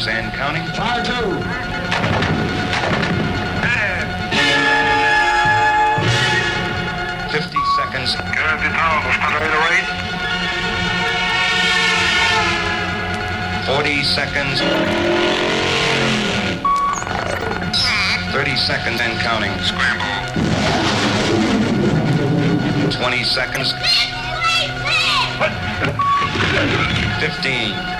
seconds and counting. Fire two. Fifty seconds. Forty seconds. Thirty seconds and counting. Scramble. Twenty seconds. Fifteen.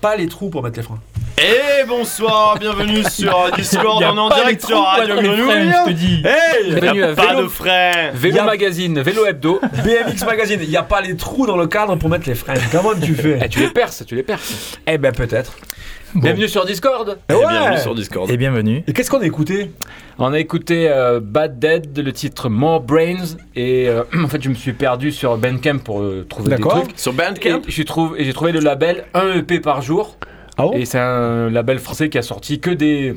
Pas les trous pour mettre les freins. Bonsoir, bienvenue sur Discord, on est en direct sur Radio Grenouille. je te dis. Hey, Bienvenue y a à pas Vélo. de frein. Vélo Y a- Magazine, Vélo Hebdo. BMX Magazine, il n'y a pas les trous dans le cadre pour mettre les freins. Comment tu fais Eh, tu les perces, tu les perces. Eh ben peut-être. Bienvenue sur Discord. Eh Et ouais. bienvenue sur Discord. Et bienvenue. Et qu'est-ce qu'on a écouté On a écouté euh, Bad Dead, le titre More Brains. Et euh, en fait, je me suis perdu sur Bandcamp pour euh, trouver des D'accord. trucs. Sur Et Bandcamp j'ai trouvé, et j'ai trouvé le label 1 EP par jour. Ah bon Et c'est un label français qui a sorti que des,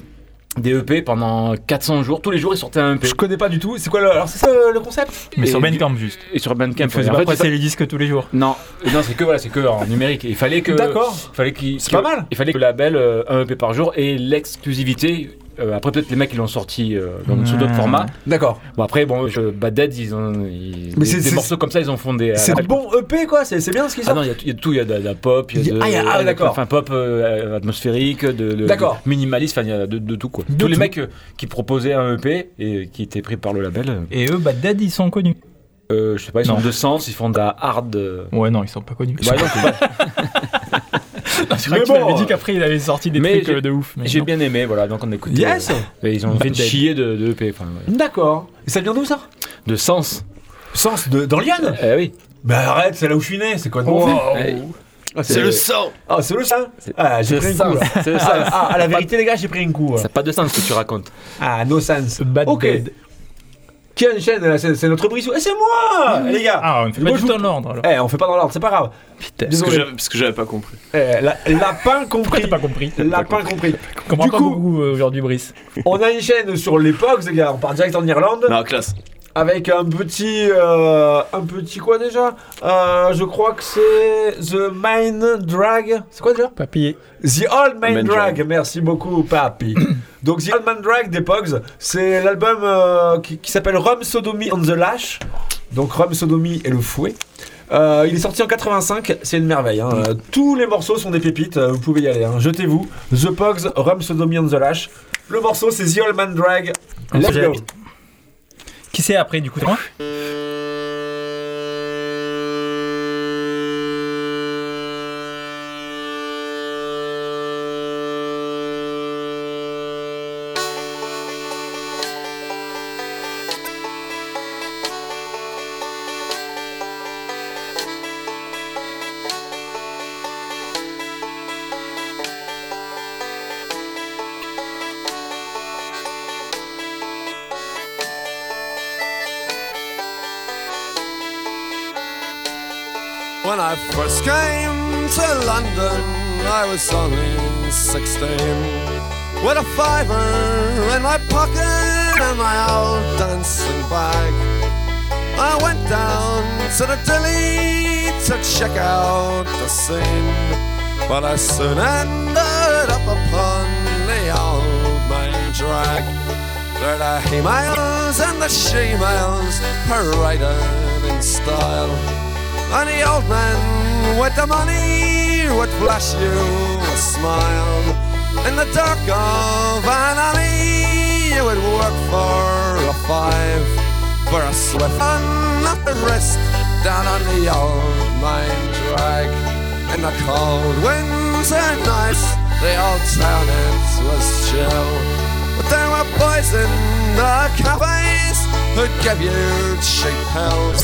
des EP pendant 400 jours. Tous les jours, il sortait un EP. Je connais pas du tout. C'est quoi le... Alors c'est ça le, le concept? Mais Et sur Bandcamp juste. Et sur Bandcamp. Il faisait ouais. En pas passer c'est les disques tous les jours. Non, non c'est que voilà, c'est que en numérique. Il fallait que. D'accord. Il fallait qu'il. C'est pas mal. Il fallait que le label euh, un EP par jour et l'exclusivité. Euh, après peut-être les mecs ils l'ont sorti euh, dans, sous d'autres Mmh. formats. D'accord. Bon après bon je, Bad Dead ils ont ils- Mais des, morceaux comme ça ils ont fondé. euh, C'est un bon EP quoi, c'est bien ce qu'ils Ah sortent non, il y, a tout- il y a tout, il y a de, de la pop, il y a de, ah, y a- ah, d'accord. enfin pop euh, atmosphérique, de, de- D'accord. de minimaliste, enfin il y a de, de tout quoi. De Tous les mecs euh, qui proposaient un EP et qui étaient pris par le label, euh, Et eux, Bad Dead, ils sont connus. euh, je sais pas, ils Non. sont de sens, ils font de la hard. euh, Ouais, non, ils sont pas connus. bah non, c'est pas- C'est vrai Mais qu'il bon, avait dit qu'après, il avait sorti des mais trucs j'ai- euh, de ouf. J'ai non. bien aimé, voilà, donc on a écouté. Yes euh, ils ont fait chier de, de EP, enfin, ouais. D'accord. Et ça vient d'où ça? De sens. Sens de, dans Lyon Eh oui. Bah arrête, c'est là où je suis né, c'est quoi de bon Eh, C'est le sang Ah, c'est le C'est- Ah, j'ai pris un sens, coup là. c'est le Ah, sens. ah, à la vérité les gars, j'ai pris un coup. Ça n'a pas de sens ce que tu racontes. Ah, no sense. Bad Ok. Dead. Qui enchaîne là C'est c'est notre brissou. Eh, c'est moi Les gars Ah, on ne fait pas je du vous- tout en ordre alors. Eh, on fait pas dans l'ordre, c'est pas grave. Putain. Parce que Désolé. j'avais- parce que j'avais pas compris. Eh, la- lapin compris. t'as pas compris Lapin compris. Comprends Du pas coup- beaucoup euh, aujourd'hui, Brice. On a une chaîne sur l'époque, les gars. On part direct en Irlande. Non, classe. Avec un petit. euh, un petit quoi déjà? Euh, Je crois que c'est. The Main Drag. C'est quoi déjà? Papillé. The Old Man Man Drag. Drag. Merci beaucoup, Papi. Donc, The Old Man Drag des Pogs, c'est l'album euh, qui, qui s'appelle Rum Sodomy on the Lash. Donc, Rum Sodomy et le fouet. Euh, il est sorti en 85, c'est une merveille. hein. Euh, tous les morceaux sont des pépites, euh, vous pouvez y aller. hein. Jetez-vous. The Pogs, Rum Sodomy and the Lash. Le morceau c'est The Old Man Drag. Let's go. Qui c'est après du coup I first came to London, I was only 16. With a fiver in my pocket and my old dancing bag. I went down to the dilly to check out the scene. But I soon ended up upon the old main drag. There the he-males and the she-males paraded in style. The old man with the money would flash you a smile. In the dark of an alley, you would work for a five. For a swift and up the wrist down on the old mine drag. In the cold winter nights, the old town it was chill. But there were boys in the cafes who'd give you cheap pills.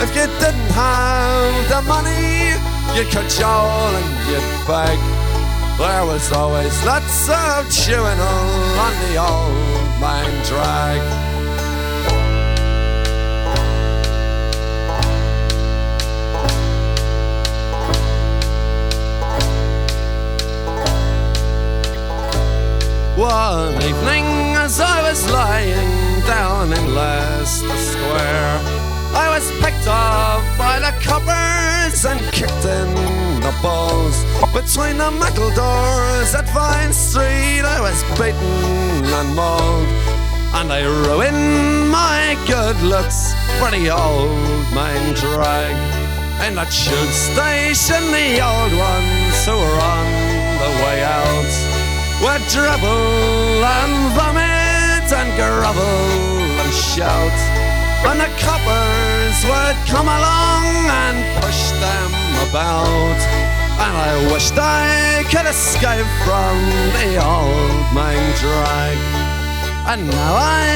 If you didn't have the money, you'd cajole and you'd beg. There was always lots of chewing on the old mine drag. One evening, as I was lying down in Leicester Square, I was picked up by the coppers and kicked in the balls. Between the metal doors at Vine Street, I was beaten and mauled. And I ruined my good looks for the old man drag. In the tube station, the old ones who were on the way out would dribble and vomit and grovel and shout. And the coppers would come along and push them about. And I wished I could escape from the old mine drag. And now I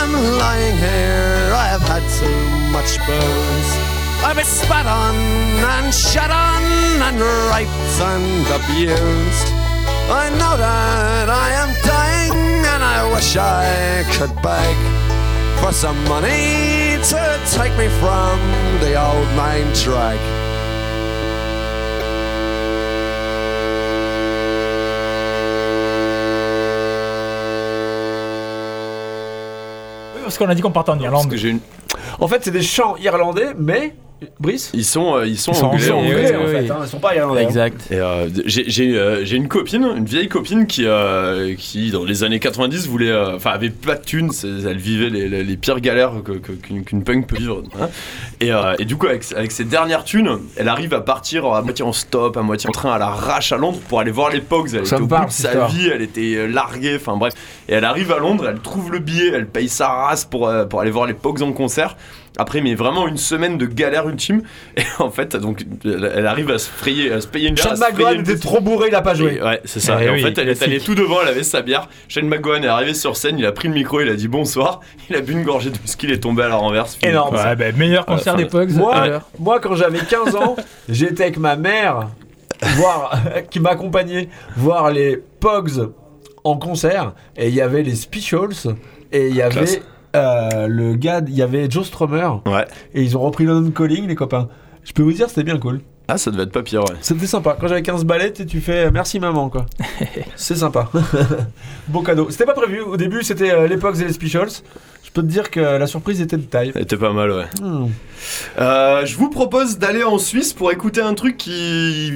am lying here, I have had too much booze. I've been spat on and shut on and raped and abused. I know that I am dying and I wish I could beg for some money to take me from the old main. Oui, Parce qu'on a dit qu'on partait en Parce Irlande. que j'ai une- En fait, c'est des chants irlandais, mais. Brice Ils sont, euh, ils sont Ils sont anglais. Ils sont anglais, fait. anglais oui, en oui. fait, hein, ils sont pas irlandais. hein. Exact. Euh, j'ai j'ai, euh, j'ai une copine, une vieille copine qui, euh, qui dans les années 90 voulait, euh, enfin avait pas de thunes, elle vivait les, les- les pires galères qu'une punk peut vivre. hein. Et, euh, et du coup avec, avec ses dernières thunes, elle arrive à partir à moitié en stop, à moitié en train à l'arrache à Londres pour aller voir les Pogs. Elle Ça était me au bout parle, de sa histoire. vie, elle était larguée, enfin bref. Et elle arrive à Londres, elle trouve le billet, elle paye sa race pour, euh, pour aller voir les Pogs en concert. Après, mais vraiment une semaine de galère ultime. Et en fait, donc, elle arrive à se frayer, à se payer une bière. Frayer McGowan était petite- trop bourré, il a pas joué. et ouais, c'est ça. Eh et en fait, elle est allée tout devant, elle avait sa bière. Shane McGowan est arrivé sur scène, il a pris le micro, il a dit bonsoir. Il a bu une gorgée de whisky, il est tombé à la renverse. fini. Énorme. Ouais, bah, meilleur concert enfin, des Pogs. Moi, moi, quand j'avais 15 ans, j'étais avec ma mère, voir, qui m'accompagnait, voir les Pogs en concert. Et il y avait les Specials. Et il y avait Classe. Euh, le gars, il y avait Joe Strummer. Ouais. Et ils ont repris London Calling, les copains. Je peux vous dire, c'était bien cool. Ah, ça devait être pas pire, ouais. C'était sympa. Quand j'avais 15 balais, tu fais euh, merci maman, quoi. C'est sympa. bon cadeau. C'était pas prévu. Au début, c'était euh, et les Specials. Je peux te dire que la surprise était de taille. C'était pas mal, ouais. Hmm. Euh, je vous propose d'aller en Suisse pour écouter un truc qui,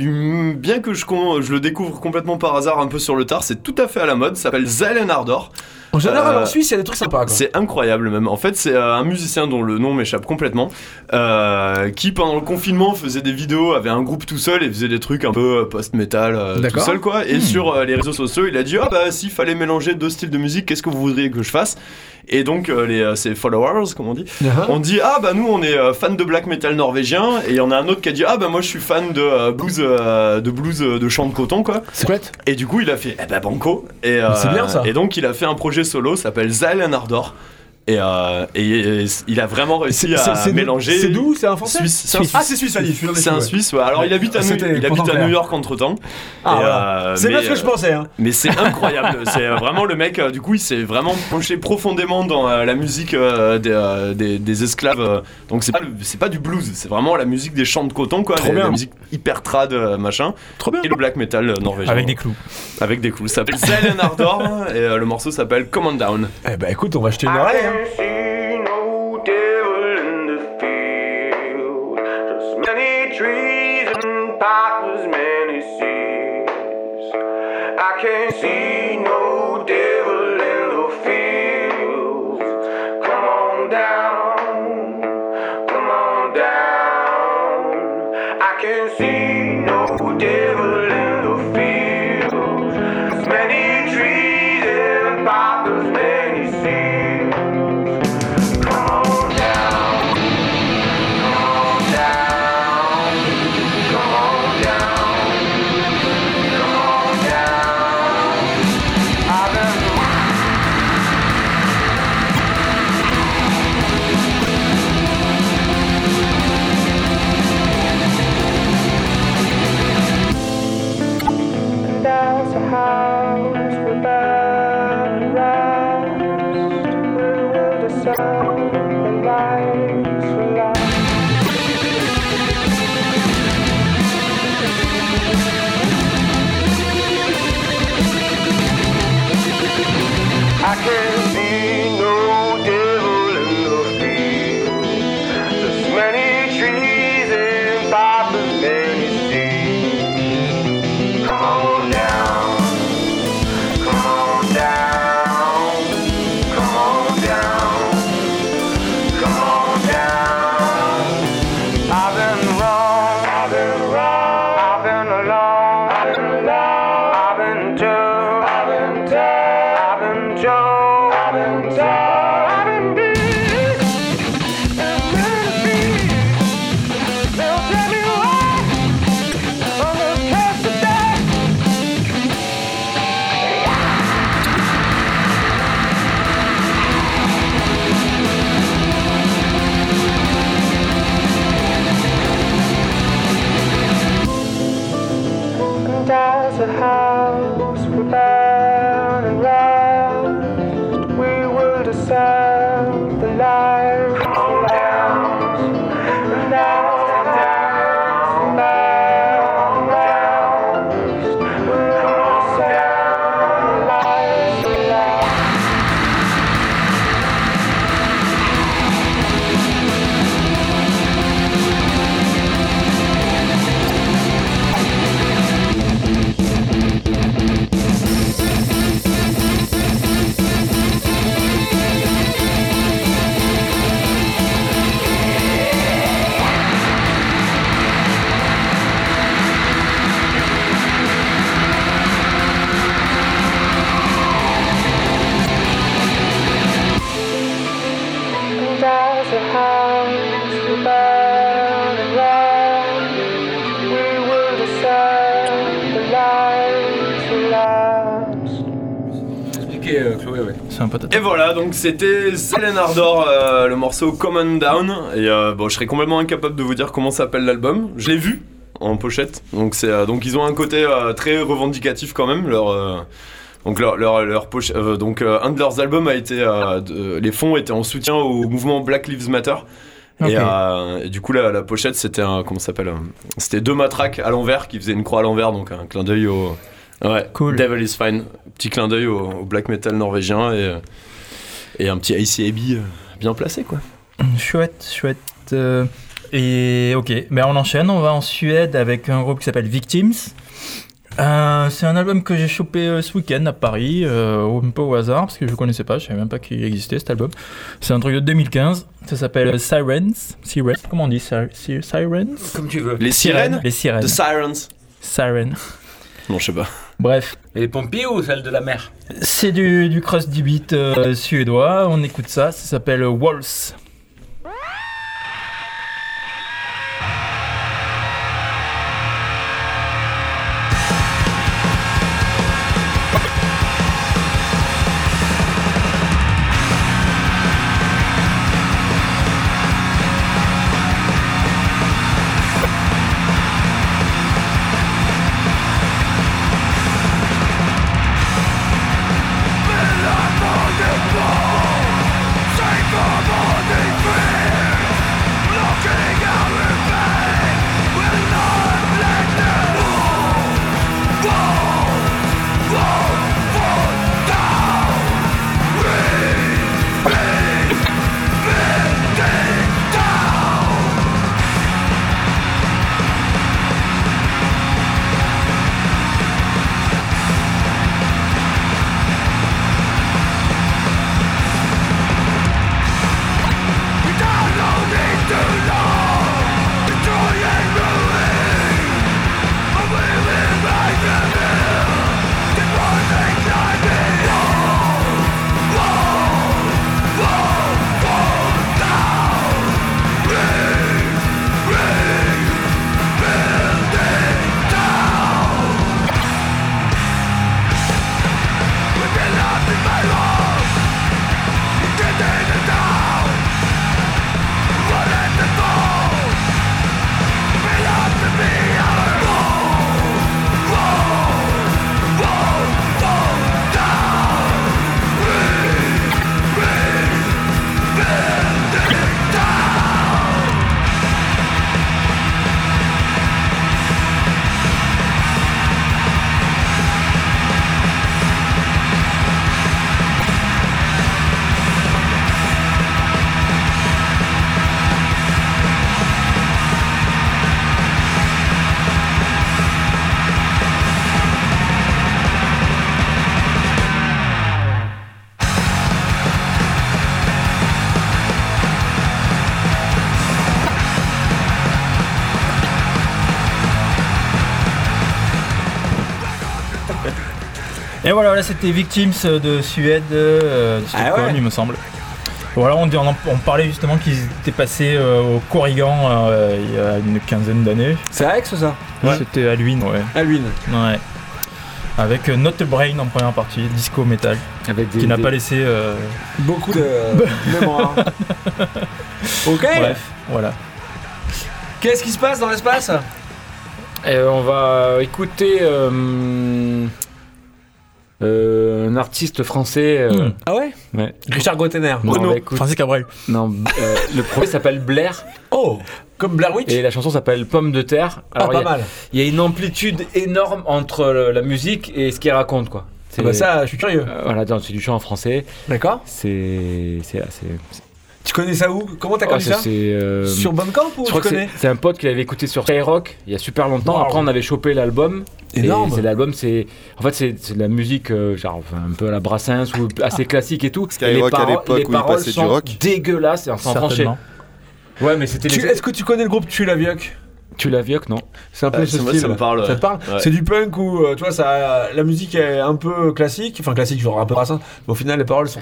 bien que je le découvre complètement par hasard un peu sur le tard, c'est tout à fait à la mode. Ça s'appelle Zelen Ardor. En général, Euh, en Suisse, il y a des trucs sympas. C'est incroyable même. En fait, c'est euh, un musicien dont le nom m'échappe complètement, euh, qui pendant le confinement faisait des vidéos, avait un groupe tout seul et faisait des trucs un peu euh, post-metal euh, tout seul quoi. Et sur euh, les réseaux sociaux, il a dit ah bah s'il fallait mélanger deux styles de musique, qu'est-ce que vous voudriez que je fasse? Et donc euh, les euh, ses followers, comme on dit, Uh-huh. on dit ah bah nous on est euh, fan de black metal norvégien et il y en a un autre qui a dit ah bah moi je suis fan de euh, blues euh, de blues euh, de chant de coton quoi. C'est chouette. Et du coup, il a fait eh ben banco. Et, euh, c'est bien, ça. Et donc, il a fait un projet solo, s'appelle Zalen Ardor. Et, euh, et, et il a vraiment réussi à mélanger. C'est d'où? C'est un français? Suisse. C'est un Suisse. Ah, c'est Suisse, les C'est un. Suisse, ouais. Alors, il habite à, New, C'était il habite pourtant à clair. New York entre temps. Ah, voilà. C'est bien ce que je pensais. Hein. Mais c'est incroyable. c'est euh, vraiment le mec, euh, du coup, il s'est vraiment penché profondément dans euh, la musique euh, des, euh, des, des esclaves. euh. donc, c'est pas, le- c'est pas du blues, c'est vraiment la musique des champs de coton, quoi. Trop la, bien. la musique hyper trad, euh, machin. Trop bien. Et le black metal euh, norvégien. Avec des clous. Avec des clous. Ça s'appelle Silent Ardor et euh, le morceau s'appelle Command Down. Eh bah écoute, on va jeter une oreille. Hein. see no devil in the field. Just many trees and poplars, many seas. I can't see donc c'était Silent Ardor, euh, le morceau Command Down. Et euh, bon, je serais complètement incapable de vous dire comment s'appelle l'album. Je l'ai vu en pochette. Donc, c'est, euh, donc ils ont un côté très revendicatif quand même. Leur, donc leur, leur, leur poche- euh, donc euh, un de leurs albums a été, euh, de- les fonds étaient en soutien au mouvement Black Lives Matter. Et, et du coup la, la pochette c'était un comment s'appelle C'était deux matraques à l'envers qui faisaient une croix à l'envers, donc un clin d'œil au ouais, Cool. Devil is Fine, petit clin d'œil au, au black metal norvégien et et un petit ICAB euh, bien placé quoi. Chouette, chouette. euh, et ok, ben on enchaîne, on va en Suède avec un groupe qui s'appelle Victims. Euh, c'est un album que j'ai chopé euh, ce week-end à Paris, euh, un peu au hasard, parce que je connaissais pas, je savais même pas qu'il existait cet album. C'est un truc de 2015, ça s'appelle Sirens. Sirens, comment on dit Sir- Sir- Sirens? Comme tu veux. Les sirènes Les sirènes. The Sirens. Sirens. Non, je sais pas. Bref, Et les pompiers ou celle de la mer. C'est du, du crust beat euh, suédois, on écoute ça, ça s'appelle Waltz. Voilà, voilà, c'était Victims de Suède, euh, de Ah ouais. il me semble. Voilà, on, on, parlait justement qu'ils étaient passés euh, au Corrigan euh, il y a une quinzaine d'années. C'est Aix ça C'était à Luynes, ouais. Alwyn. ouais. Avec euh, Not a Brain en première partie, disco metal, Avec des, qui n'a des- pas laissé. euh, Beaucoup de mémoire. ok. Bref, voilà. Qu'est-ce qui se passe dans l'espace? Et on va écouter euh, un artiste français. euh, Hmm. Ah ouais ouais. Richard Gottener. Non, écouter- Francis Cabrel. non, euh, le premier s'appelle Blair Oh Comme Blair Witch et la chanson s'appelle Pomme de terre. Ah, pas il y a- mal. il y, a une amplitude énorme entre le- la musique et ce qu'il raconte, quoi. Ah bah ça, je suis curieux. Euh, voilà, donc, c'est du chant en français. D'accord. C'est. C'est. c'est- Tu connais ça où? Comment t'as oh, connu c'est- ça? c'est, euh, Sur Bandcamp ou je tu crois que connais? c'est c'est un pote qui l'avait écouté sur Skyrock il y a super longtemps. Wow. Après, on avait chopé l'album. Énorme. C'est l'album, c'est en fait c'est de la musique euh, genre enfin, un peu à la Brassens ou assez classique et tout. Et les à paro- les où il paroles passait du sont rock. dégueulasses. Enfin, franchement, Certainement. ouais, mais c'était les... Est-ce que tu connais le groupe Tu la Vioque? Tu l'as vu que non C'est un peu Ah, ce style. ça me parle, Ça te parle Ouais. C'est du punk où, euh, tu vois, ça, la musique est un peu classique. Enfin, classique, genre un peu Brassens. Mais au final, les paroles sont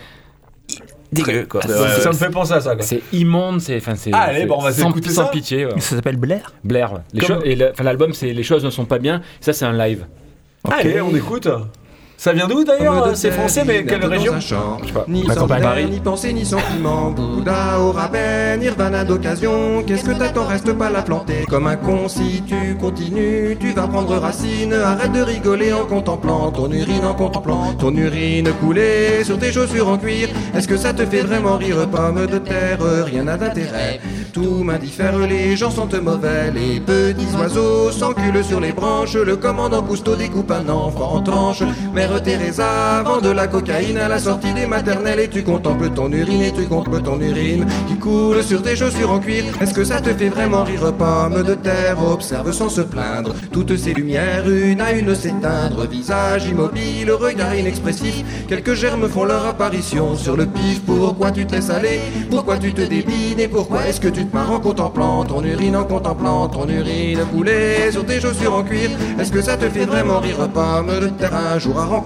dégueu, quoi. Ouais, Donc, ouais, ça me fait penser à ça, quoi. C'est immonde, c'est enfin c'est. Ah, allez, c'est bon, on va sans, s'écouter sans ça. pitié. ouais. Ça s'appelle Blair Blair. ouais. Les Comme- choses- et le- enfin, l'album c'est les choses ne sont pas bien. Ça c'est un live. Allez, on écoute. Ça vient d'où d'ailleurs euh, C'est français, mais quelle région Je sais pas. Ni campagne. ni pensée, ni sentiment. Bouddha au rabais, Nirvana d'occasion. Qu'est-ce que t'attends, reste pas la planter. Comme un con, si tu continues, tu vas prendre racine. Arrête de rigoler en contemplant ton urine, en contemplant ton urine couler sur tes chaussures en cuir. Est-ce que ça te fait vraiment rire, pomme de terre? Rien n'a d'intérêt. Tout m'indiffère, les gens sont mauvais, les petits oiseaux s'enculent sur les branches. Le commandant Cousteau découpe un enfant en tranches. Mère Teresa vend de la cocaïne à la sortie des maternelles et tu contemples ton urine et tu contemples ton urine qui coule sur tes chaussures en cuir. Est-ce que ça te fait vraiment rire, pomme de terre? Observe sans se plaindre toutes ces lumières, une à une s'éteindre. Visage immobile, regard inexpressif. Quelques germes font leur apparition sur le pif. Pourquoi tu te laisses aller? Pourquoi tu te débines? Et pourquoi est-ce que tu te marres en contemplant ton urine, en contemplant ton urine couler sur tes chaussures en cuir? Est-ce que ça te fait vraiment rire, pomme de terre? Un jour à rencontrer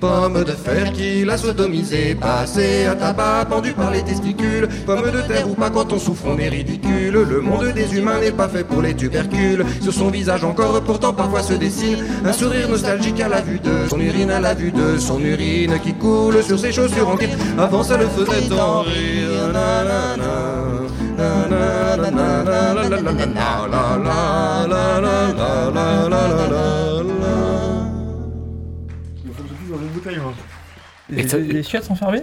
Pomme de fer qui l'a sodomisé, passé à tabac, pendu par les testicules. Pomme de terre ou pas quand on souffre, on est ridicule. Le monde des humains n'est pas fait pour les tubercules. Sur son visage encore, pourtant parfois se dessine un sourire nostalgique à la vue de son urine, à la vue de son urine qui coule sur ses chaussures en cuir. Avant ça le faisait tant rire. Les, ça- les chiottes sont fermées?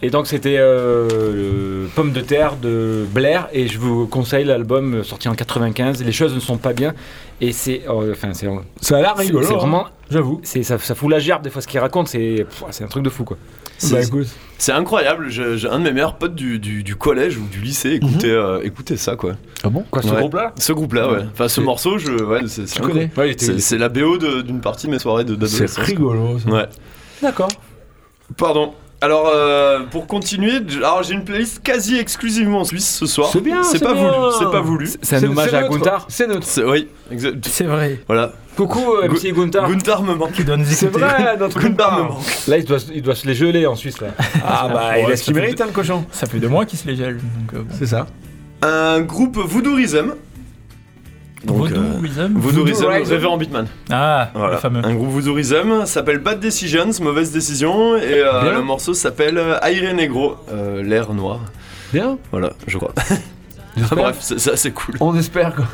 Et donc c'était euh, Pomme de terre de Blair et je vous conseille l'album sorti en 95. Les choses ne sont pas bien et c'est euh, enfin c'est Ça a l'air rigolo. c'est hein. vraiment J'avoue. c'est ça, ça fout la gerbe des fois ce qu'il raconte c'est c'est un truc de fou quoi. C'est- Bah. C'est incroyable, j'ai un de mes meilleurs potes du, du, du collège ou du lycée écoutait, euh, écoutait ça quoi. Ah bon? Quoi ce Ouais. groupe là Ce groupe-là, ouais. Enfin, ce morceau, je, ouais, c'est Ouais, la BO d'une partie de mes soirées de- C'est rigolo. ça. Ouais. D'accord. Pardon. Alors, euh, pour continuer, alors j'ai une playlist quasi exclusivement suisse ce soir. C'est bien, C'est c'est pas bien. voulu. C'est pas voulu. C'est un hommage à. Gunther. C'est. C'est- Oui, exact. C'est vrai. Voilà. Coucou euh, MC Gunther. Gunther me manque. Qui donne C'est vrai, notre Gunther me Gunther. manque. Là il doit, il doit se les geler en Suisse là. Ah bah, il a ce qu'il mérite, hein, le cochon. Ça fait deux mois qu'il se les gèle. Donc, euh, bon. C'est ça. Un groupe Voodoo Rhythm. Donc, Voodoo Rhythm. Révérend Beatman. Ah, Voilà. le fameux. Un groupe Voodoo Rhythm s'appelle Bad Decisions, mauvaise décision, et euh, le morceau s'appelle euh, Aire Negro, euh, l'air noir. Bien. Voilà, je crois. Bref, c'est c'est assez cool. On espère quoi.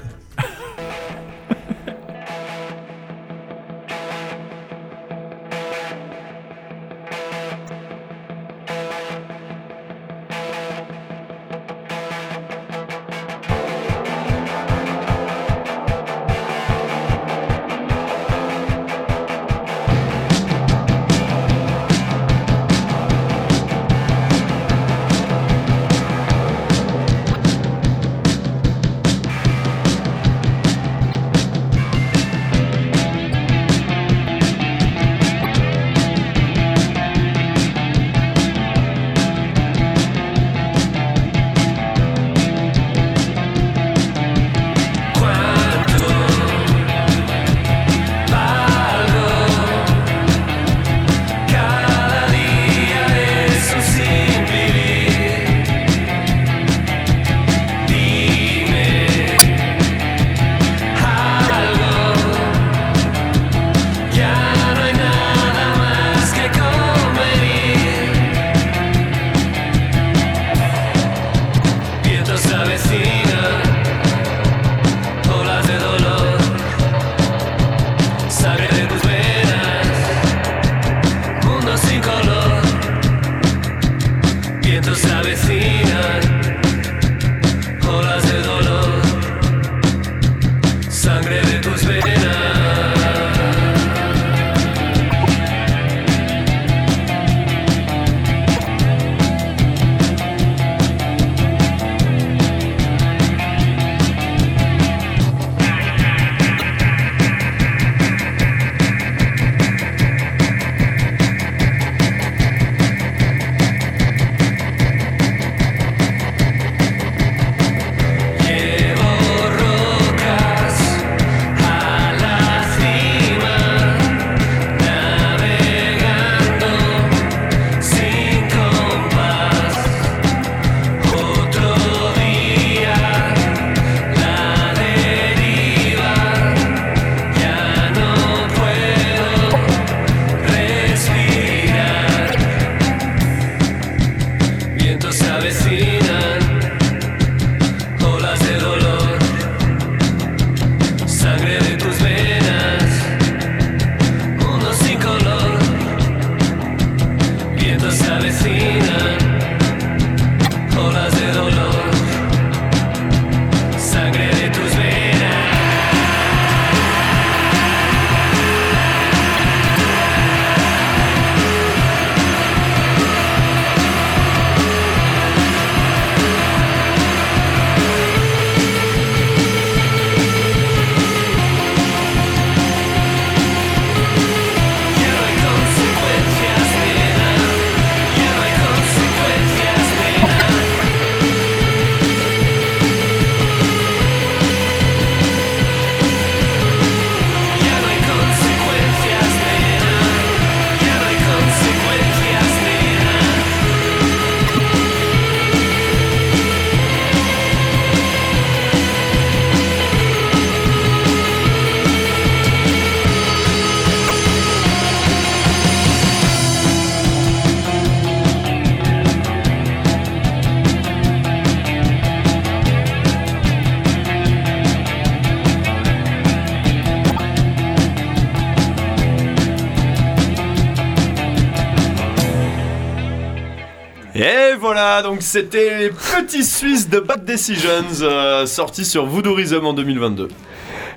Donc c'était les petits Suisses de Bad Decisions euh, sortis sur Voodoo Rhythm en 2022.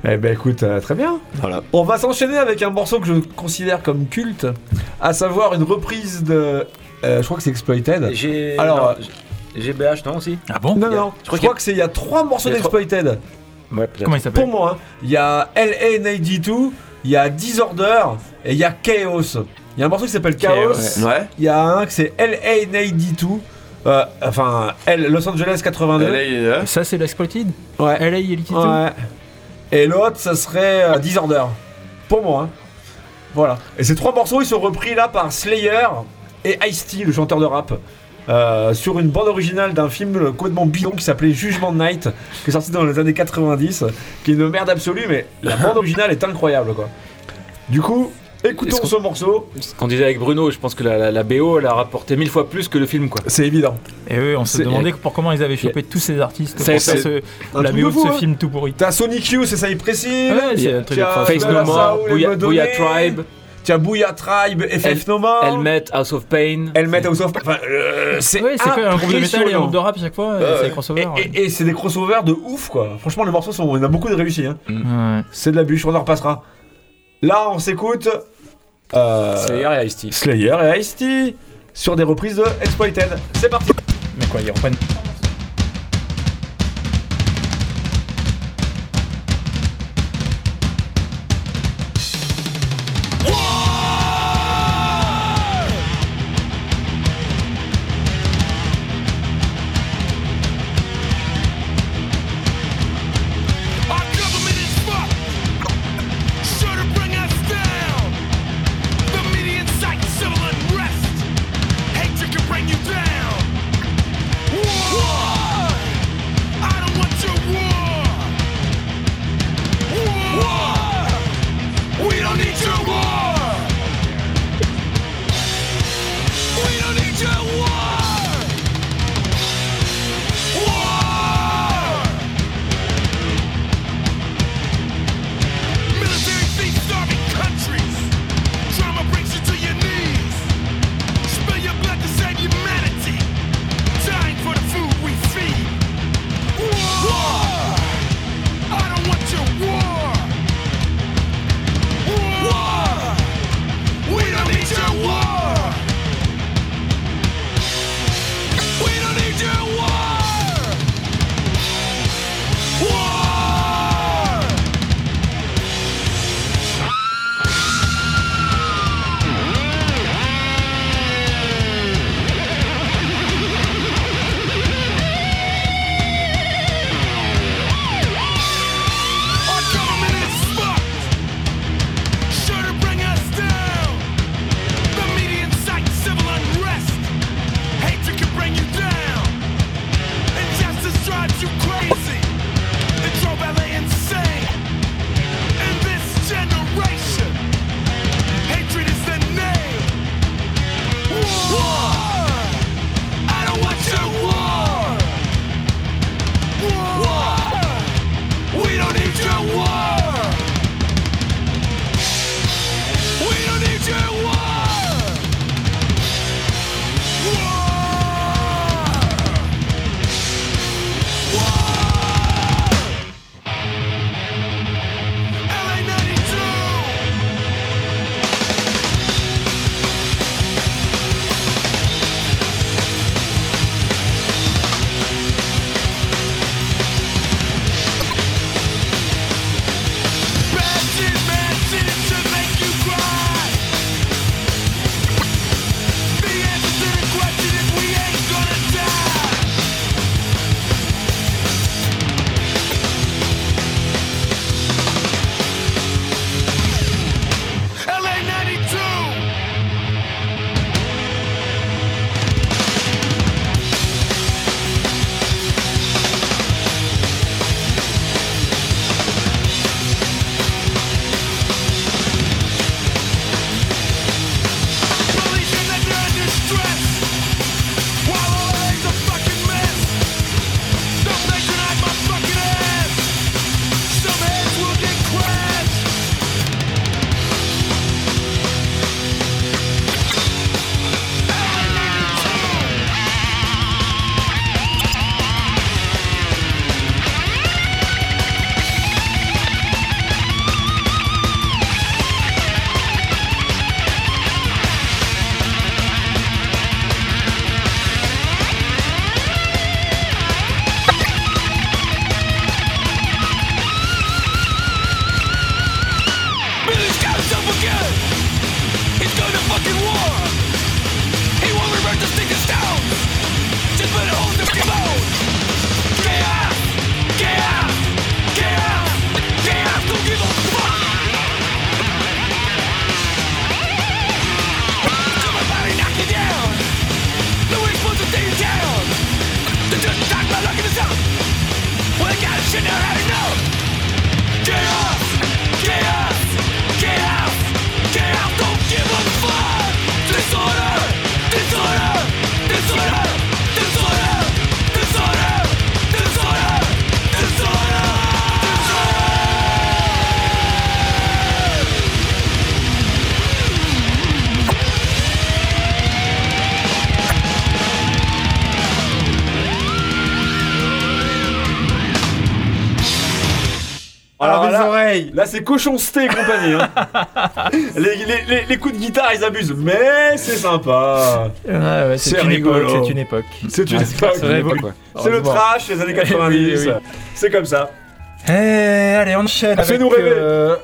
Eh ben écoute, euh, très bien. Voilà. On va s'enchaîner avec un morceau que je considère comme culte, à savoir une reprise de. euh, je crois que c'est Exploited. J'ai. Alors, non, euh, j'ai- GBH, non aussi Ah bon Non, non, je crois crois, qu'il y a- que c'est il y a trois morceaux il y a trois- d'Exploited. Ouais, peut-être. Comment il s'appelle Pour moi, hein. il y a LA92, il y a Disorder et il y a Chaos. Il y a un morceau qui s'appelle Chaos. Ouais. Ouais. Il y a un que c'est LA92. Euh, enfin, L, Los Angeles 82. Et là, il est là. Ça, c'est l'Exploited Ouais. LA, est Ouais. Et l'autre, ça serait euh, Disorder. Pour moi. hein. Voilà. Et ces trois morceaux, ils sont repris là par Slayer et Ice-T, le chanteur de rap. euh, sur une bande originale d'un film complètement bidon qui s'appelait Jugement de Night, qui est sorti dans les années 90, qui est une merde absolue, mais la bande originale est incroyable quoi. Du coup, écoutons ce morceau, Ce qu'on disait avec Bruno, je pense que la, la- la BO, elle a rapporté mille fois plus que le film, quoi. c'est évident. Et eux, on se C'est- demandait pour comment ils avaient chopé tous ces artistes Ça, pour c'est faire ce, la BO de ce hein. film tout pourri. T'as Sonic Youth et ça y précise. Ouais, c'est un truc. Face No More, Booyah, Tribe, Tiens, Booyah Tribe, FF Elle- No More. Helmet, House of Pain. Helmet House of. Enfin, euh, c'est Ouais, c'est un groupe de métal et un groupe de rap à chaque fois, Euh, c'est des crossovers. Et, et- et c'est des crossovers de ouf quoi. Franchement, les morceaux sont. Il y en a beaucoup de réussis. Hein. Ouais. C'est de la bûche, on en repassera. Là, on s'écoute. Euh, Slayer et Ice-T. Slayer et Ice-T sur des reprises de Exploited. C'est parti. Mais quoi, ils reprennent. Là, c'est cochon sté et compagnie. hein. les, les- les- les coups de guitare ils abusent, mais c'est sympa. Ouais, c'est une époque. C'est une époque. C'est une époque. c'est une époque, ouais. C'est le trash des années 90. Oui, oui. C'est comme ça. Eh, allez, on enchaîne avec Fais-nous rêver. euh,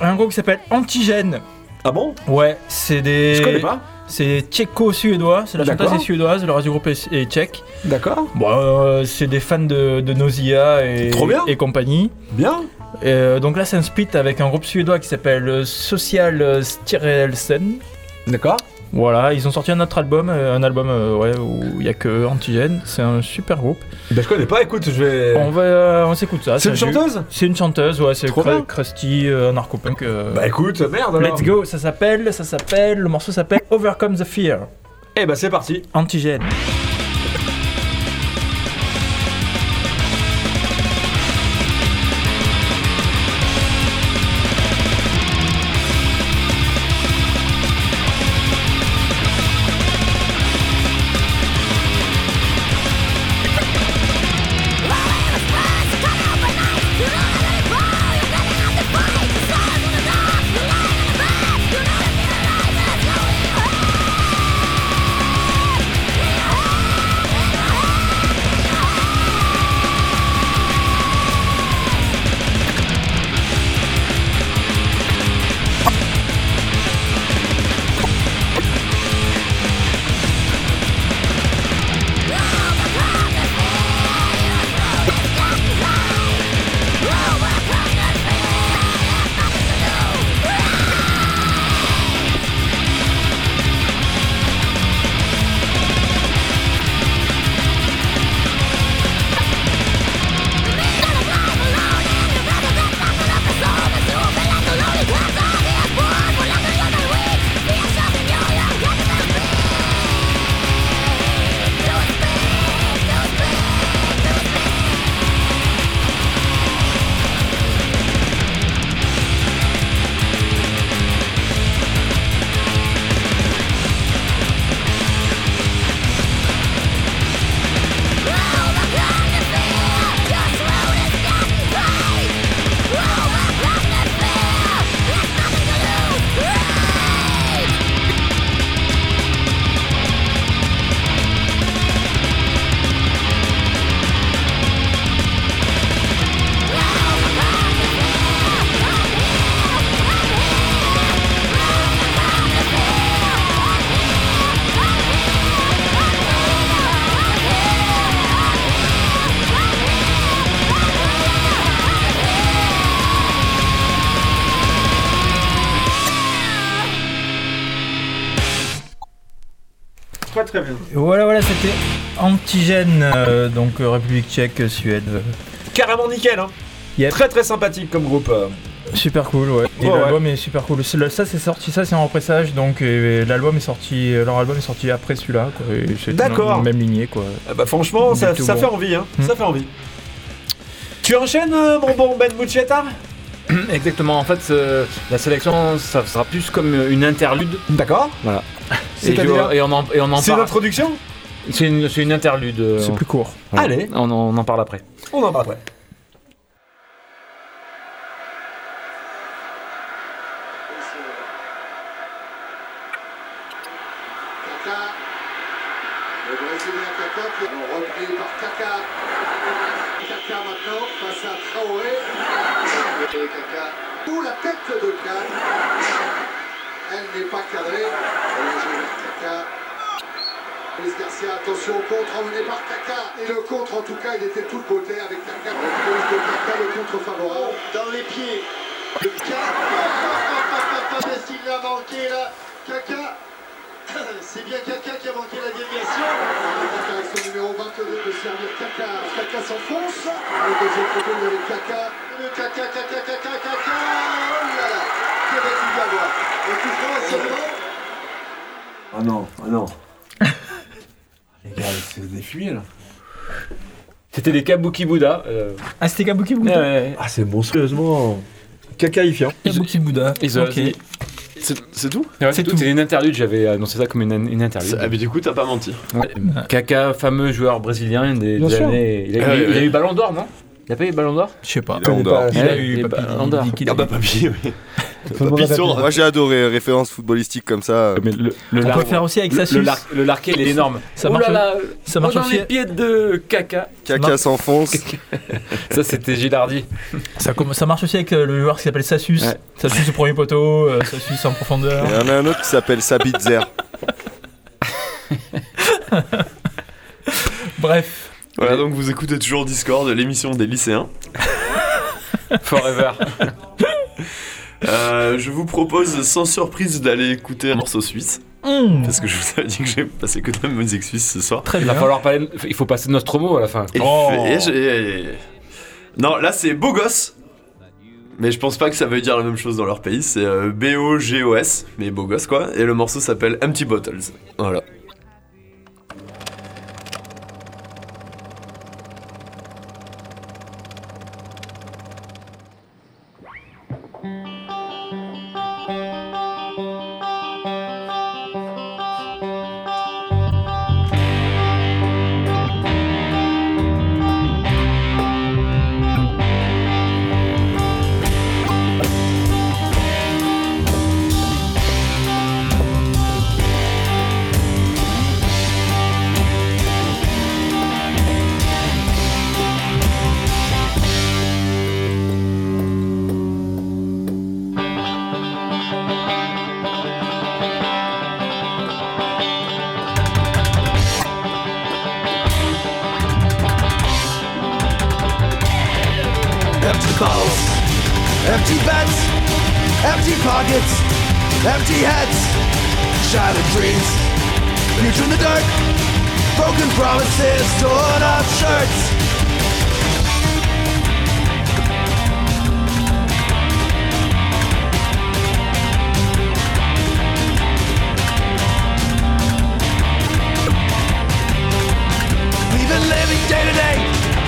un groupe qui s'appelle Antigène. Ah bon? Ouais, c'est des. Je connais pas. C'est tchéco-suédois, c'est la chanteuse est suédoise, le reste du groupe est, est tchèque. D'accord. Bon, euh, c'est des fans de, de Nausea et, Trop bien. et compagnie. Bien. Euh, donc là, c'est un split avec un groupe suédois qui s'appelle euh, Social Styrelsen. D'accord. Voilà, ils ont sorti un autre album, euh, un album euh, ouais, où il y a que Antigène. C'est un super groupe. Ben je connais pas, écoute, je vais. On va, euh, on s'écoute ça. C'est une chanteuse C'est une chanteuse, ouais, c'est bien. crusty, euh, narcopunk. euh. Bah écoute, merde alors. Let's go, ça s'appelle, ça s'appelle, le morceau s'appelle Overcome the Fear, Eh bah c'est parti. Antigène. Très très bien. Voilà, voilà, c'était Antigène, euh, donc euh, République tchèque, euh, Suède. Carrément nickel, hein. Yep. Très très sympathique comme groupe. euh. Super cool, ouais. Et Ouais, l'album est super cool. C'est le- Ça, c'est sorti, ça, c'est en repressage, donc euh, l'album est sorti, leur album est sorti après celui-là, quoi. et c'est D'accord. dans la même lignée, quoi. Ah bah franchement, Du ça, tout ça bon. fait envie, hein. Hmm. Ça fait envie. Tu enchaînes, euh, mon bon Ben Muccietta Exactement, en fait, euh, la sélection, ça sera plus comme une interlude. D'accord. Voilà. Et, et on en, et on en C'est parle. l'introduction C'est une, c'est une interlude. euh, C'est plus court. Allez. On, en- on en parle après. On en parle après. Kaka, le Brésilien Kaka qui est repris par Kaka. Kaka maintenant face à Traoré. Et Kaka, tout la tête de Kaka. Elle n'est pas cadrée. Elle est jouée vers Kaka. Luis Garcia, attention au contre emmené par Kaka. Et le contre, en tout cas, il était toute beauté avec Kaka. Reprise de Kaka, le contre favorable. Dans les pieds de Kaka. Qu'est-ce qu'il a manqué là Kaka c'est bien Kaka qui a manqué la déviation. Avec son numéro 22 de servir Kaka. Kaka s'enfonce. Le deuxième côté, vous avez Kaka. Le Kaka, Kaka, Kaka, Kaka. Oh là là. Que va-t-il y avoir Un coup franc seulement. Ah non, ah non. Les gars, c'est des fumées là. C'était des Kabuki Buddha. euh, Ah, c'était Kabuki ouais. Ah, c'est monstrueusement cacaïfiant. Kabuki Buddha. Ils ont- Ok. C'est c'est tout? Ouais, C'est c'est tout. tout. C'était une interlude, j'avais annoncé ça comme une, une interlude. Ah, mais du coup, t'as pas menti. Ouais. Kaka, fameux joueur brésilien des, Bien des sûr. années. Il a, Ah, il- ouais, il a ouais. eu Ballon d'Or, non? Il a pas eu Ballon d'Or? Je sais pas. Il a Andorre. Il a eu Papy. bah, qu'il a Ah bah, papy, oui. Tout le monde. Moi j'ai adoré références footballistiques comme ça. Mais le, le On lar- peut faire aussi avec le, Sassus. le, lar- le larquet, il est énorme. Ça Oh marche- là là, ça marche oh, dans aussi- les pieds de Kaka. Caca Non. s'enfonce. Ça, c'était Gilardi. Ça marche aussi avec euh, le joueur qui s'appelle Sassus. Ouais. Sassus au premier poteau, euh, Sassus en profondeur. Il y en a un autre qui s'appelle Sabitzer. Bref. Voilà, donc vous écoutez toujours Discord, l'émission des lycéens. Forever. Euh, je vous propose sans surprise d'aller écouter un morceau suisse. Mmh, Parce que je vous avais dit que j'ai passé que de la musique suisse ce soir. très Il va bien. falloir parler. Il faut passer de Nostromo à la fin. Et, Oh. et Non, là c'est beau gosse. Mais je pense pas que ça veut dire la même chose dans leur pays. C'est euh, B-O-G-O-S, mais beau gosse quoi. Et le morceau s'appelle Empty Bottles. Voilà. Empty bottles, empty beds, empty pockets, empty heads, shattered dreams, future in the dirt, broken promises, torn off shirts.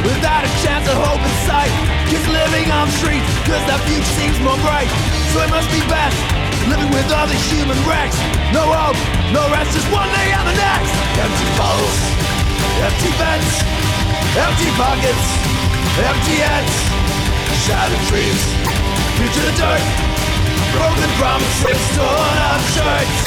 Without a chance of hope in sight. Living on streets cause the future seems more bright. So it must be best living with other human wrecks. No hope, no rest, just one day on the next. Empty bottles, empty beds, empty pockets, empty heads, shattered dreams, future the dirt, broken promises, torn up shirts.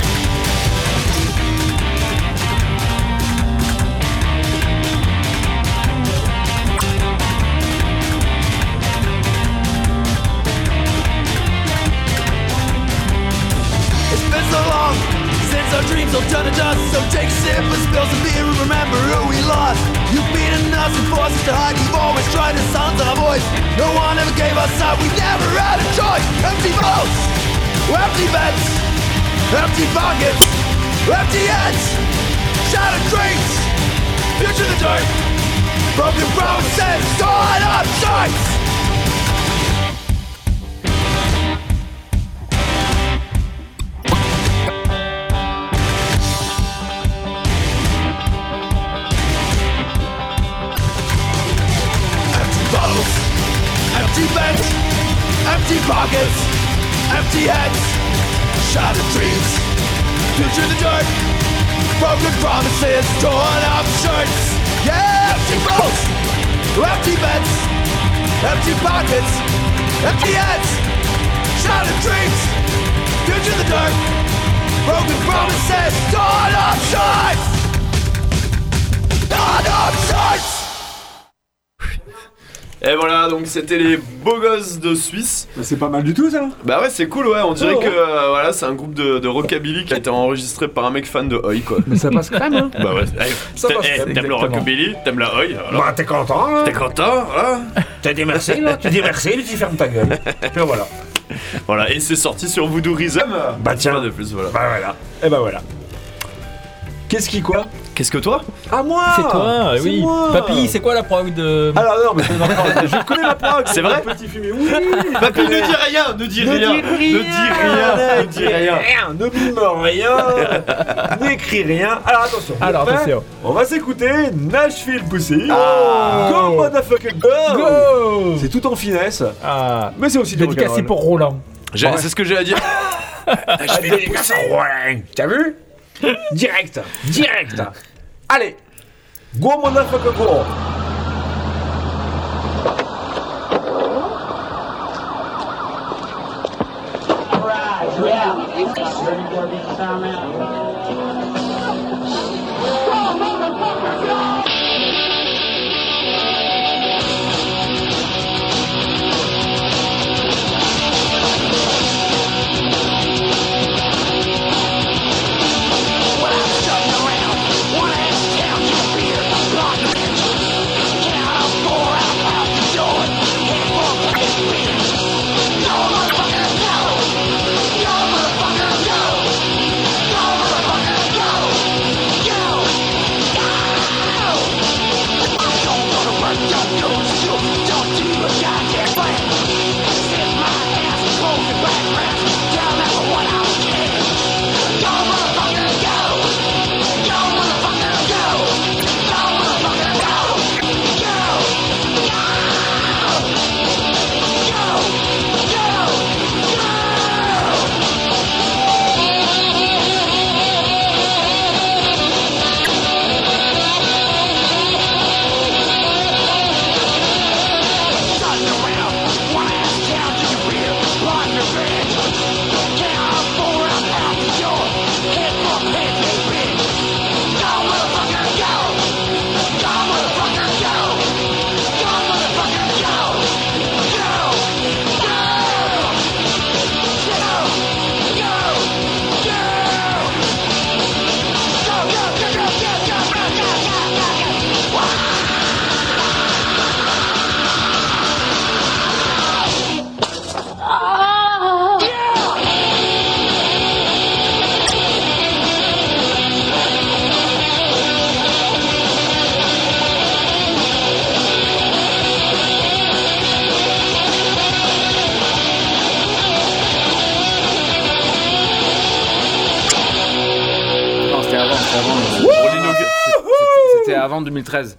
Since our dreams all turned to dust. So take a sip spill some beer and remember who we lost. You've beaten us and forced us to hide. You've always tried to silence our voice. No one ever gave us up. We never had a choice. Empty votes, empty beds, empty pockets, empty heads, shattered dreams, future the dirt, broken promises, torn up shirts. Pockets, empty heads, shattered dreams, future in the dirt, broken promises, torn up shirts. Yeah, empty bottles, empty beds, empty pockets, empty heads, shattered dreams, future in the dirt, broken promises, torn up shirts. Torn up shirts. Et voilà, donc c'était les beaux gosses de Suisse. C'est pas mal du tout ça Bah ouais, c'est cool, ouais. On dirait Oh. que euh, voilà, c'est un groupe de, de rockabilly qui a été enregistré par un mec fan de Oi, quoi. Mais ça passe crème hein Bah ouais, hey, Ça passe hey, crème, t'aimes le rockabilly, t'aimes la Oi, alors. Bah t'es content là T'es content, voilà. Tu dis merci là Tu dis merci et tu fermes ta gueule. Et voilà. Voilà, et c'est sorti sur Voodoo Rhythm. Bah tiens. Pas de plus, voilà. Bah voilà. Et bah voilà. Qu'est-ce qui quoi? Qu'est-ce que toi À moi C'est toi, C'est oui. moi. Papy, c'est quoi la prog de. Alors non, mais c'est ma prog. Je connais la prog. C'est vrai Petit fumier. Oui. Papy, ne dis rien, ne dis Ne rien, dis rien, ne dis rien, ne dis rien. ne mime rien, n'écris rien. Alors attention. Alors, attention. On va s'écouter Nashville Pussy. Ah. Go motherfucker go. Go C'est tout en finesse, Ah. mais c'est aussi du Dédicacé pour Roland. C'est ce que j'ai à dire. Ah, à Roland. T'as vu? Direct, direct. Allez, go motherfucker go. Non,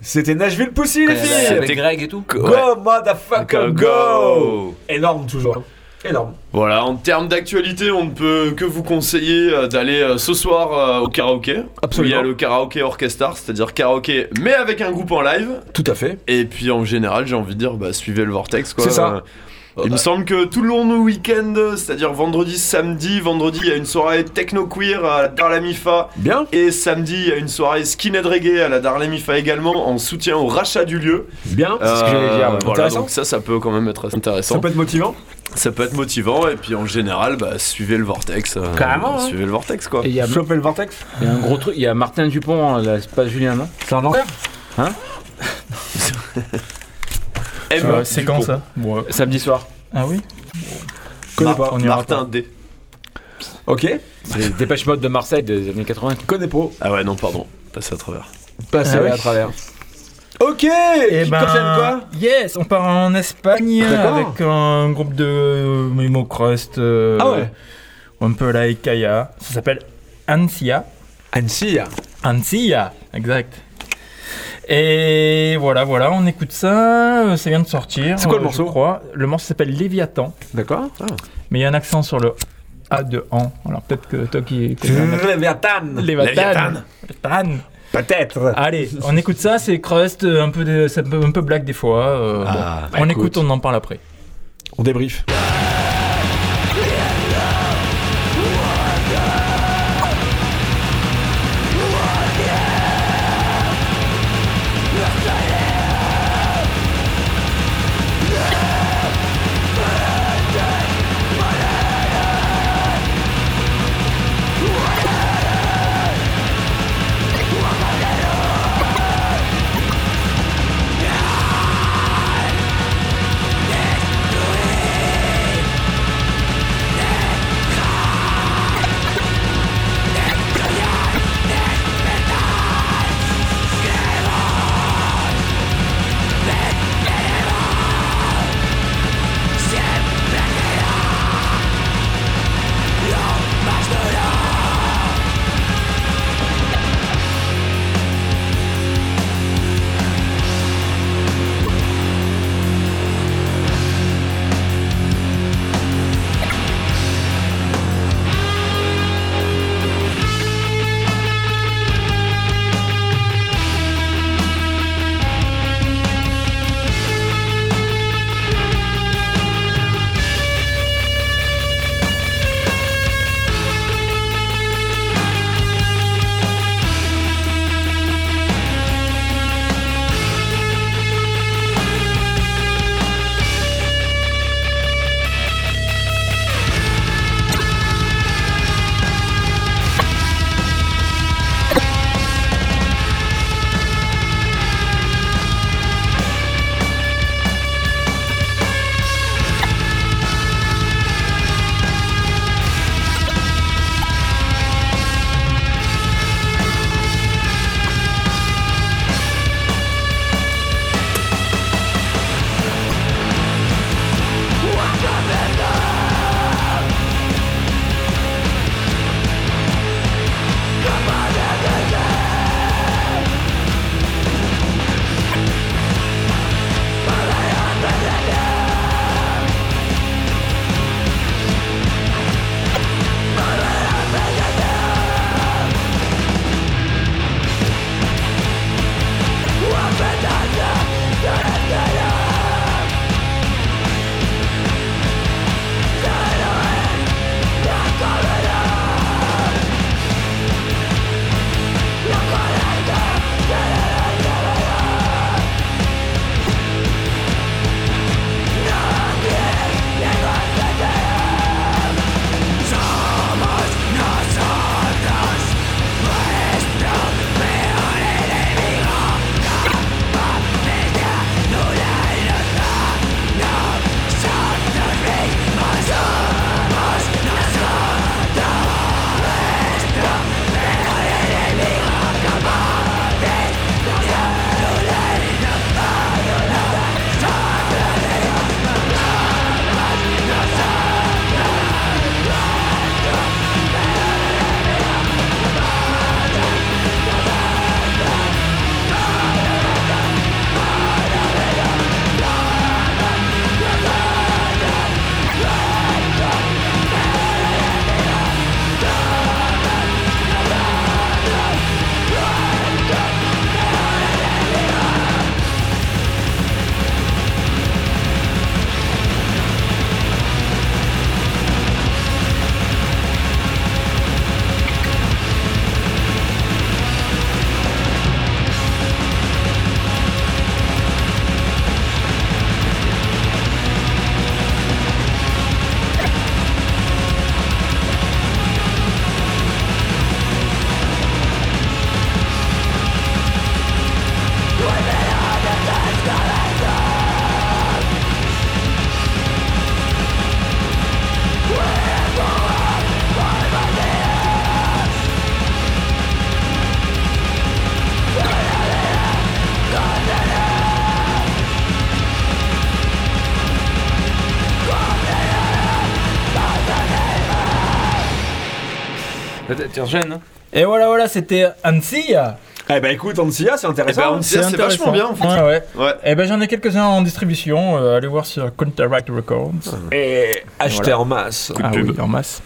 C'était Nashville Pussy les filles. Avec Greg et tout. Go motherfucker go. Énorme toujours. Énorme. Voilà, en termes d'actualité, on ne peut que vous conseiller euh, d'aller euh, ce soir euh, au karaoké. Absolument. Où il y a le karaoké orchestra, c'est-à-dire karaoké mais avec un groupe en live. Tout à fait. Et puis en général, j'ai envie de dire, bah, suivez le vortex quoi. C'est ça. Euh, Il me semble que tout le long du week-end, c'est-à-dire vendredi, samedi, vendredi, il y a une soirée techno queer à la Darlamifa. Bien. Et samedi, il y a une soirée skinhead reggae à la Darlamifa également, en soutien au rachat du lieu. Bien. C'est ce que j'allais dire. Euh, ouais. voilà, Intéressant. donc ça, ça peut quand même être assez intéressant. Ça peut être motivant. Ça peut être motivant, et puis en général, bah, suivez le vortex. euh, Carrément, hein. Suivez le vortex, quoi. Et il y a, Choper le vortex. il y a un gros truc, il y a Martin Dupont, là, c'est pas Julien, non? C'est un enfer. M. Euh, c'est quand ça Ouais. Samedi soir. Ah oui Connais Mar- pas. on Martin pas. D. Ok. C'est Dépêche Mode de Marseille des années 80. Connais pas. Ah ouais, non, pardon. Passez à travers. Passer Ah oui. à travers. Ok. Et Qui ben, quoi? Yes, on part en Espagne avec un groupe de Mimo Crust. euh, Ah ouais. Un peu like Kaya. Ça s'appelle Ansia. Annecy. Ansia, exact. Et voilà, voilà, on écoute ça. euh, Ça vient de sortir. C'est quoi le euh, morceau je crois. Le morceau s'appelle Léviathan. D'accord. Mais il y a un accent sur le A de An. Alors peut-être que toi qui Léviathan. Léviathan. Léviathan. Peut-être. Allez, on écoute ça, c'est Crust, un peu, de, c'est un peu, un peu black des fois. euh, Ah, bon. bah on écoute. écoute, on en parle après. On débrief. Hein Et voilà, voilà, c'était Ansia. Eh ben écoute, Ansia, c'est intéressant. Eh ben, Ansia, c'est vachement bien, en fait. Ouais, ouais. Ouais. Et ben j'en ai quelques-uns en distribution. euh, allez voir sur Counteract Records. Et acheter Voilà. en masse. Ah oui, en masse.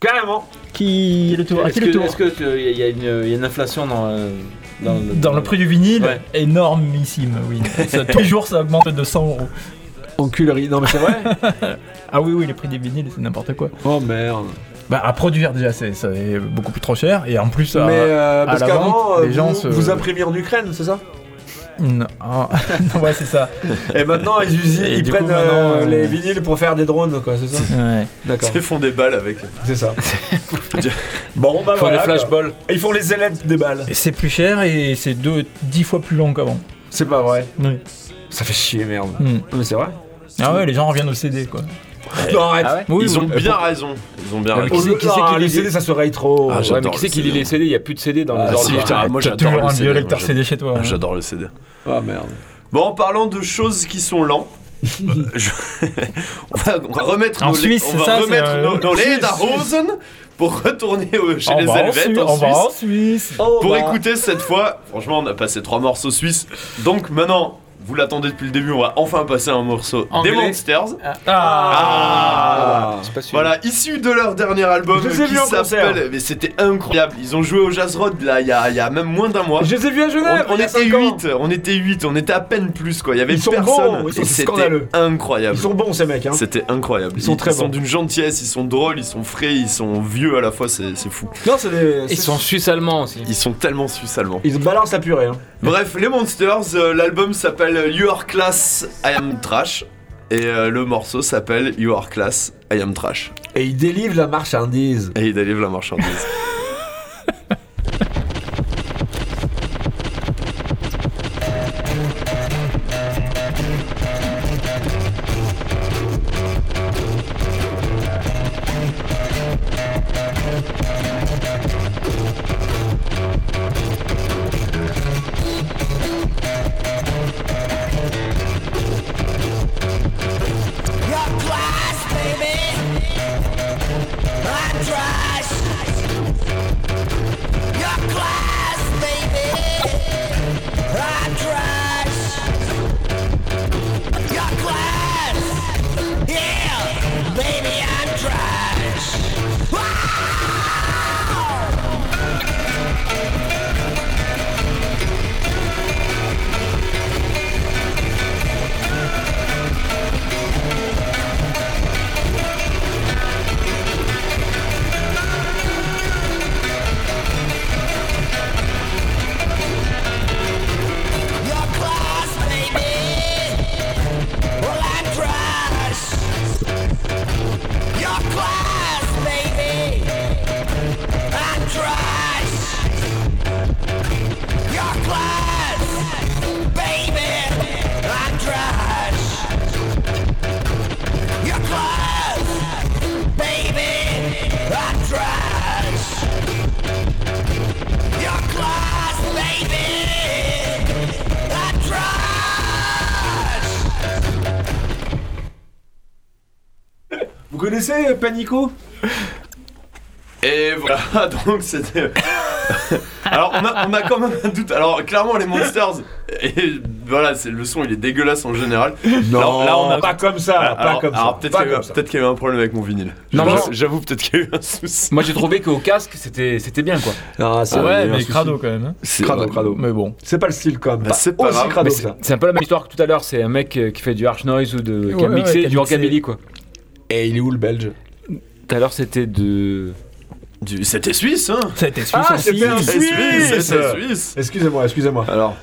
Carrément. Qui est le tour? Est-ce qui le que- tour? est-ce que tu- il y, a une il y a une inflation dans, euh, dans le, Dans le prix du vinyle, Ouais. énormissime, oui. Ça, tous les jours, ça augmente de 100 euros. Enculerie. Non mais c'est vrai. Ah oui, oui, les prix des vinyles, c'est n'importe quoi. oh merde. Bah, à produire, déjà, c'est beaucoup plus trop cher. Et en plus, à, mais euh, à parce la qu'avant, vente, euh, les gens vous, se- vous imprimiez en Ukraine, c'est ça? Non, ah, non, ouais, c'est ça. Et maintenant ils, Et ils prennent coup, maintenant, euh, euh, les vinyles pour faire des drones, quoi, c'est ça? Ouais. D'accord. Ils font des balles avec. C'est ça. bon bah Ils font voilà. des flashballs. Ils font les ailettes des balles. Et c'est plus cher et c'est deux, dix fois plus long qu'avant. C'est pas vrai. Oui. Ça fait chier merde. Hmm. Non, Mais c'est vrai. Ah ouais, les gens reviennent au CD, quoi. Non arrête. Ah ouais Oui, Ils oui. ont bien raison. Ils ont bien Ah, raison. Qui c'est- qui c'est qui les les- CD ça serait trop. Ah, Ouais, j'adore mais qui c'est le qui lit CD. les CD Il n'y a plus de CD dans Ah, les si, ordi. putain, moi T'as j'adore le un CD. vieux lecteur j'adore- CD chez toi. hein. J'adore le CD. Ah merde. Bon, en parlant de choses qui sont lents, je- on, va, on va remettre En nos, Suisse, on c'est va ça, remettre c'est, euh, nos, nos Suisse. Lederhosen pour retourner au- chez On les va en Helvètes Suisse, en on va en Suisse. Suisse. Oh, Pour bah. écouter cette fois, franchement, on a passé trois morceaux suisses. Donc maintenant, vous l'attendez depuis le début, on va enfin passer un morceau Anglais. des Monsters. Ah, Ah. Sûr. Voilà, issu de leur dernier album Je les ai qui vus en concert. s'appelle. Mais c'était incroyable. Ils ont joué au Jazz Road là, il y a, il y a même moins d'un mois. Je les ai vus à On, Genève. on était cinq ans. 8, on était 8, on était à peine plus quoi. Il y avait Ils sont personne. bons, ils sont c'était scandaleux. incroyable. Ils sont bons ces mecs. Hein. C'était incroyable. Ils sont très sont bons. d'une gentillesse, ils sont drôles, ils sont frais, ils sont vieux à la fois, c'est c'est fou. Non c'est des. Ils sont suisses-allemands aussi. Ils sont tellement suisses allemands. Ils balancent la purée. Hein. Bref, les Monsters, euh, l'album s'appelle You Are Class, I Am Trash. Et euh, le morceau s'appelle You Are Class, I Am Trash. Et ils délivrent la marchandise. Et il délivre la marchandise. Connaissez euh, Panico? Et voilà, donc c'était. Alors on a, on a quand même un doute. Alors clairement les Monsters, et voilà, c'est le son il est dégueulasse en général. Non, Là, là, on a- pas comme ça, Alors, pas comme alors, ça. peut-être pas qu'il y a eu- comme ça. peut-être qu'il y a eu un problème avec mon vinyle. Non, J'avoue- non. J'avoue peut-être qu'il y a eu un souci. Moi j'ai trouvé qu'au casque c'était c'était bien quoi. Ah, c'est Ah ouais, mais crado quand même. hein. C'est Crado, crado. Mais bon. C'est pas le style comme. Bah, c'est pas aussi grave, crado ça. c'est un peu la même histoire que tout à l'heure, c'est un mec euh, qui fait du harsh noise ou de qui a Ouais, mixé ouais, qui a du mixé. rockabilly quoi. Et il est où le belge? Tout à l'heure c'était de Du- C'était suisse, hein été suisse Ah, c'était un C'était Suisse c'était suisse. Excusez-moi, excusez-moi. Alors,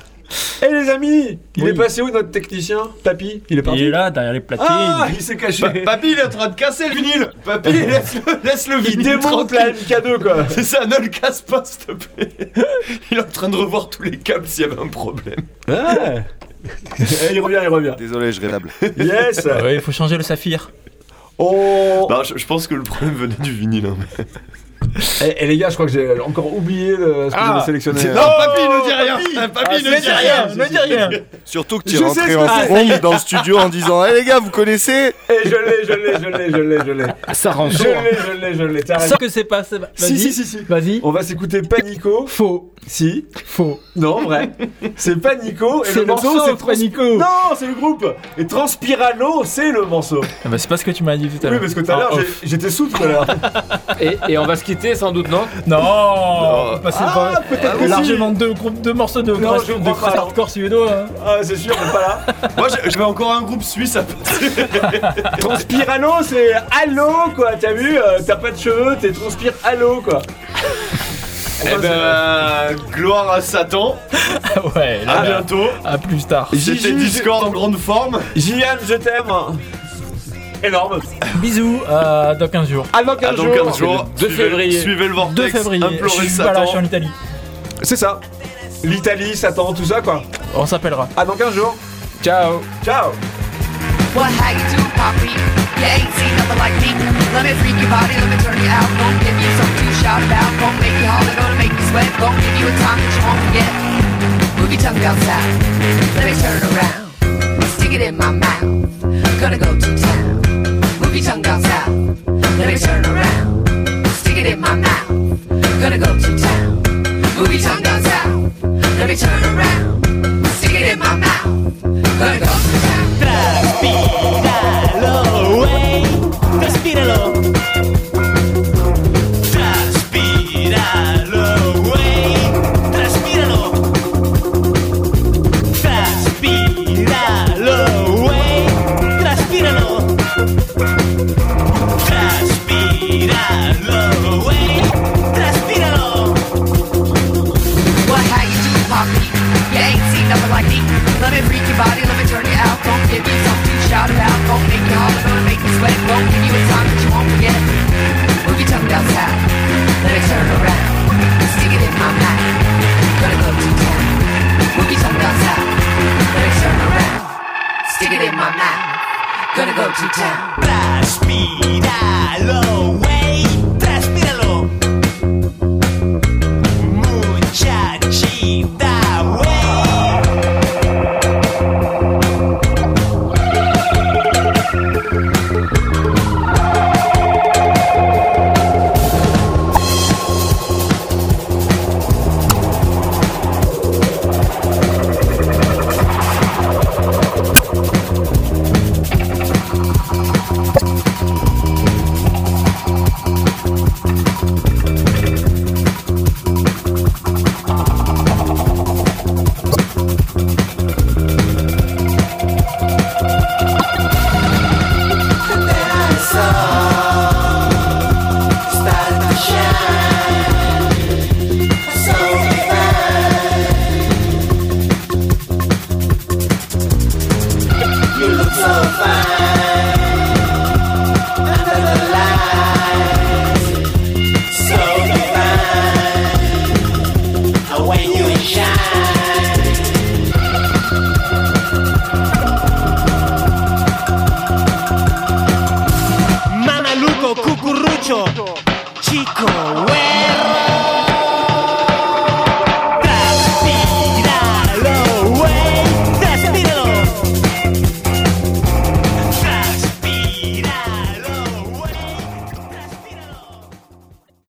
Eh les amis Il Oui. est passé où notre technicien? Papy Il est parti Il est là, derrière les platines. Ah Il s'est caché Pa- Papy il est en train de casser le vinyle Papy laisse-le laisse le Il vinyle démonte tranquille. la MK2 quoi C'est ça, ne le casse pas s'il te plaît Il est en train de revoir tous les câbles s'il y avait un problème. Ouais Eh, Il revient, il revient. Désolé, je rétable. Yes Ah Ouais, il faut changer le saphir. Oh Bah, je, pense que le problème venait du vinyle. hein, Et, et les gars, je crois que j'ai encore oublié le- ce que Ah, j'avais sélectionné. Non, Euh, papy, ne dis rien. Papy, Ah, ne dis rien. Ne dis rien. Surtout que tu es rentré en trombe dans le studio en disant Eh les gars, vous connaissez Et je l'ai, je l'ai, je l'ai, je l'ai, je l'ai. Ça rend Je hein. l'ai, je l'ai, je l'ai. Sans que c'est pas. Si, si, si, si. Vas-y. On va s'écouter Panico. Faux. Si. Faux. Non, vrai. C'est Panico. Et C'est le morceau, c'est Panico. Non, c'est le groupe. Et Transpirano, c'est le morceau. Ah bah, c'est pas ce que tu m'as dit tout à Oui, l'heure. parce que tout à l'heure, Ah, j'étais sous tout à l'heure. Et on va se quitter sans doute, non Non, on va passer Ah, pas- peut-être euh, que si. largement deux groupes, deux morceaux de Non, je de crois pas. hardcore suédois. hein. Ah, c'est sûr, mais pas là. Moi, j'ai- j'avais encore un groupe suisse à passer. Transpirano, c'est allô, quoi. T'as vu euh, T'as pas de cheveux, t'es transpire allô, quoi. Eh ben, gloire à Satan. ouais, À bientôt. à plus tard. C'était Gigi, Discord en grande forme. Jian, je t'aime. Énorme. Bisous, à dans 15 jours. À dans À 15 dans jours. 15 jours. le 2 Suivez- février. Suivez le vortex. 2 février. Implorez Je suis pas là, je suis en Satan. Italie. C'est ça. L'Italie, Satan, tout ça, quoi. On s'appellera. À dans 15 jours. Ciao Ciao. What how you do, Poppy? You ain't seen nothing like me. Let me freak your body, let me turn you out. Gonna give you something to shout about. Gonna make you holler, gonna make you sweat. Gonna give you a time that you won't forget. Move your tongue down south. Let me turn around. Stick it in my mouth. Gonna go to town. Let me turn around. Stick it in my mouth. Gonna go to town. Your tongue down south. Let me turn around. Something to